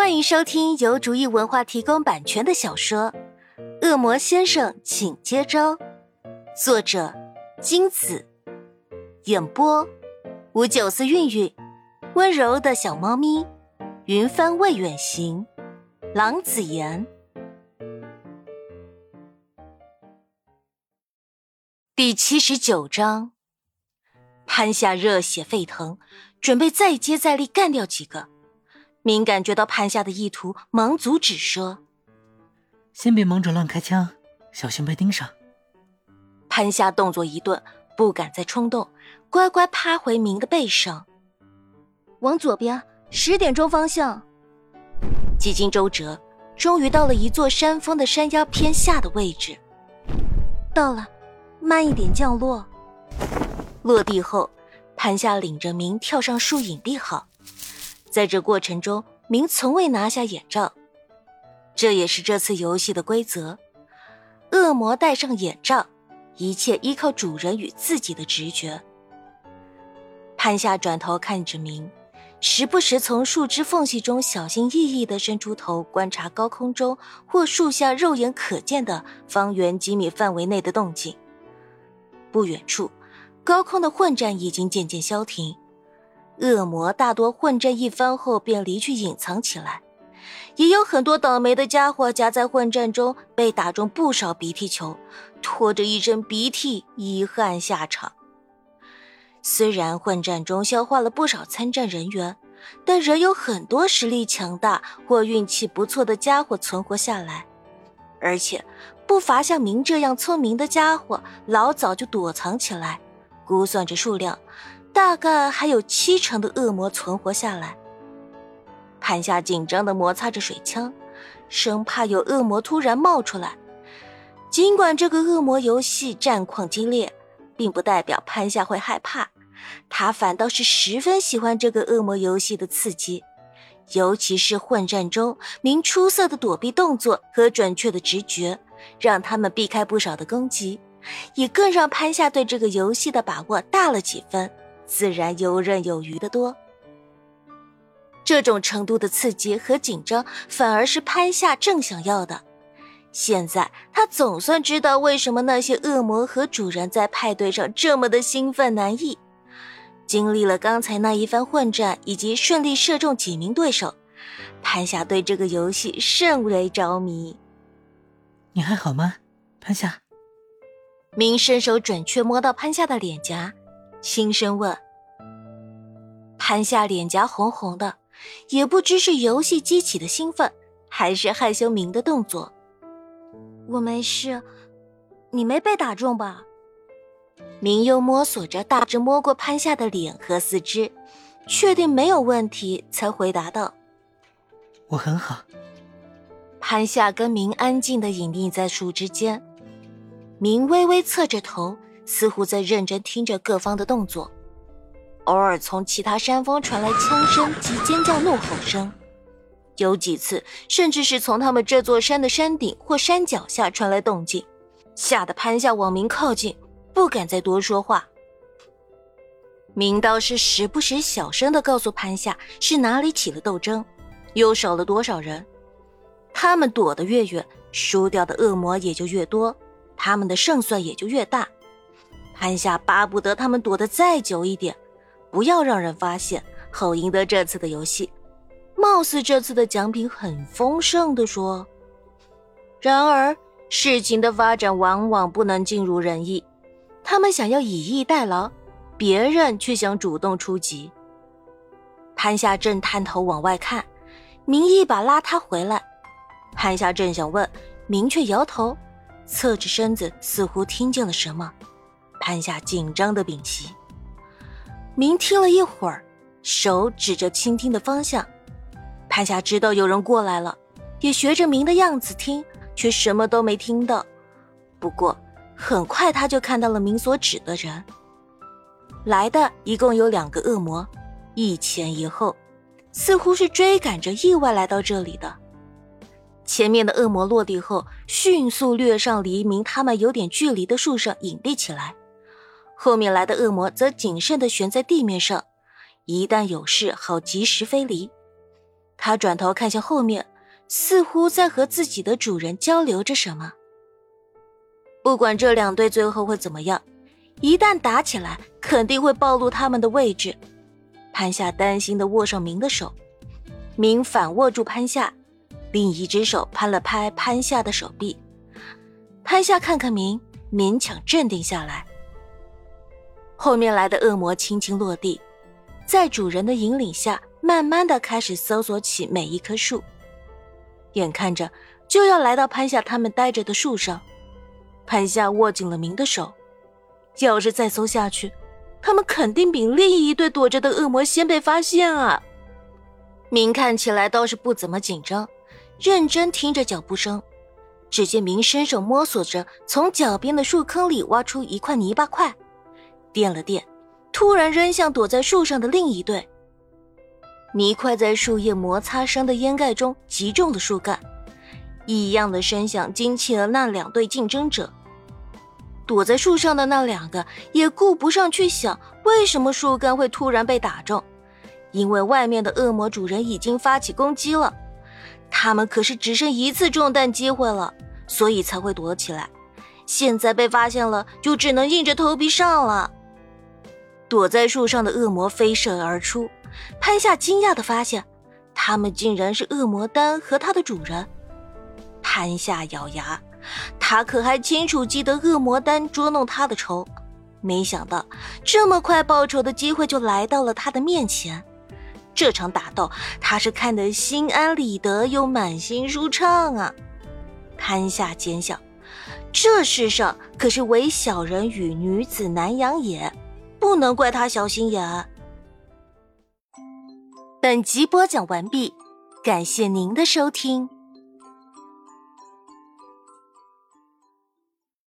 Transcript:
欢迎收听由竹意文化提供版权的小说《恶魔先生，请接招》，作者金子，演播吴九思韵韵，温柔的小猫咪，云帆未远行，郎子言，第七十九章，潘夏热血沸腾，准备再接再厉干掉几个。明感觉到潘夏的意图，忙阻止说：“先别忙着乱开枪，小心被盯上。”潘夏动作一顿，不敢再冲动，乖乖趴回明的背上。往左边，十点钟方向。几经周折，终于到了一座山峰的山腰偏下的位置。到了，慢一点降落。落地后，潘夏领着明跳上树隐蔽好。在这过程中，明从未拿下眼罩，这也是这次游戏的规则。恶魔戴上眼罩，一切依靠主人与自己的直觉。潘夏转头看着明，时不时从树枝缝隙中小心翼翼地伸出头观察高空中或树下肉眼可见的方圆几米范围内的动静。不远处，高空的混战已经渐渐消停。恶魔大多混战一番后便离去隐藏起来，也有很多倒霉的家伙夹在混战中被打中不少鼻涕球，拖着一身鼻涕遗憾下场。虽然混战中消化了不少参战人员，但仍有很多实力强大或运气不错的家伙存活下来，而且不乏像明这样聪明的家伙，老早就躲藏起来，估算着数量。大概还有七成的恶魔存活下来。潘夏紧张的摩擦着水枪，生怕有恶魔突然冒出来。尽管这个恶魔游戏战况激烈，并不代表潘夏会害怕，他反倒是十分喜欢这个恶魔游戏的刺激，尤其是混战中明出色的躲避动作和准确的直觉，让他们避开不少的攻击，也更让潘夏对这个游戏的把握大了几分。自然游刃有余的多。这种程度的刺激和紧张，反而是潘夏正想要的。现在他总算知道为什么那些恶魔和主人在派对上这么的兴奋难抑。经历了刚才那一番混战，以及顺利射中几名对手，潘夏对这个游戏甚为着迷。你还好吗，潘夏？明伸手准确摸到潘夏的脸颊。轻声问：“潘夏脸颊红红的，也不知是游戏激起的兴奋，还是害羞明的动作。我没事，你没被打中吧？”明又摸索着，大致摸过潘夏的脸和四肢，确定没有问题，才回答道：“我很好。”潘夏跟明安静的隐匿在树枝间，明微微侧着头。似乎在认真听着各方的动作，偶尔从其他山峰传来枪声及尖叫怒吼声，有几次甚至是从他们这座山的山顶或山脚下传来动静，吓得潘夏网民靠近，不敢再多说话。明倒是时不时小声的告诉潘夏是哪里起了斗争，又少了多少人，他们躲得越远，输掉的恶魔也就越多，他们的胜算也就越大。潘夏巴不得他们躲得再久一点，不要让人发现，好赢得这次的游戏。貌似这次的奖品很丰盛的说。然而事情的发展往往不能尽如人意，他们想要以逸待劳，别人却想主动出击。潘夏正探头往外看，明一把拉他回来。潘夏正想问，明却摇头，侧着身子，似乎听见了什么。潘夏紧张的屏息，明听了一会儿，手指着倾听的方向。潘夏知道有人过来了，也学着明的样子听，却什么都没听到。不过很快他就看到了明所指的人。来的一共有两个恶魔，一前一后，似乎是追赶着意外来到这里的。前面的恶魔落地后，迅速掠上离明他们有点距离的树上隐蔽起来。后面来的恶魔则谨慎地悬在地面上，一旦有事好及时飞离。他转头看向后面，似乎在和自己的主人交流着什么。不管这两队最后会怎么样，一旦打起来，肯定会暴露他们的位置。潘夏担心的握上明的手，明反握住潘夏，另一只手拍了拍潘夏的手臂。潘夏看看明，勉强镇定下来。后面来的恶魔轻轻落地，在主人的引领下，慢慢的开始搜索起每一棵树。眼看着就要来到潘夏他们待着的树上。潘夏握紧了明的手，要是再搜下去，他们肯定比另一对躲着的恶魔先被发现啊！明看起来倒是不怎么紧张，认真听着脚步声。只见明伸手摸索着，从脚边的树坑里挖出一块泥巴块，垫了垫，突然扔向躲在树上的另一对。泥块在树叶摩擦声的掩盖中击中了树干，异样的声响惊起了那两对竞争者。躲在树上的那两个也顾不上去想为什么树干会突然被打中，因为外面的恶魔主人已经发起攻击了，他们可是只剩一次中弹机会了，所以才会躲起来。现在被发现了，就只能硬着头皮上了。躲在树上的恶魔飞射而出，潘夏惊讶的发现，他们竟然是恶魔丹和他的主人。潘夏咬牙。他可还清楚记得恶魔丹捉弄他的仇，没想到这么快报仇的机会就来到了他的面前。这场打斗，他是看得心安理得又满心舒畅啊！潘夏奸笑，这世上可是唯小人与女子难养也，不能怪他小心眼。本集播讲完毕，感谢您的收听。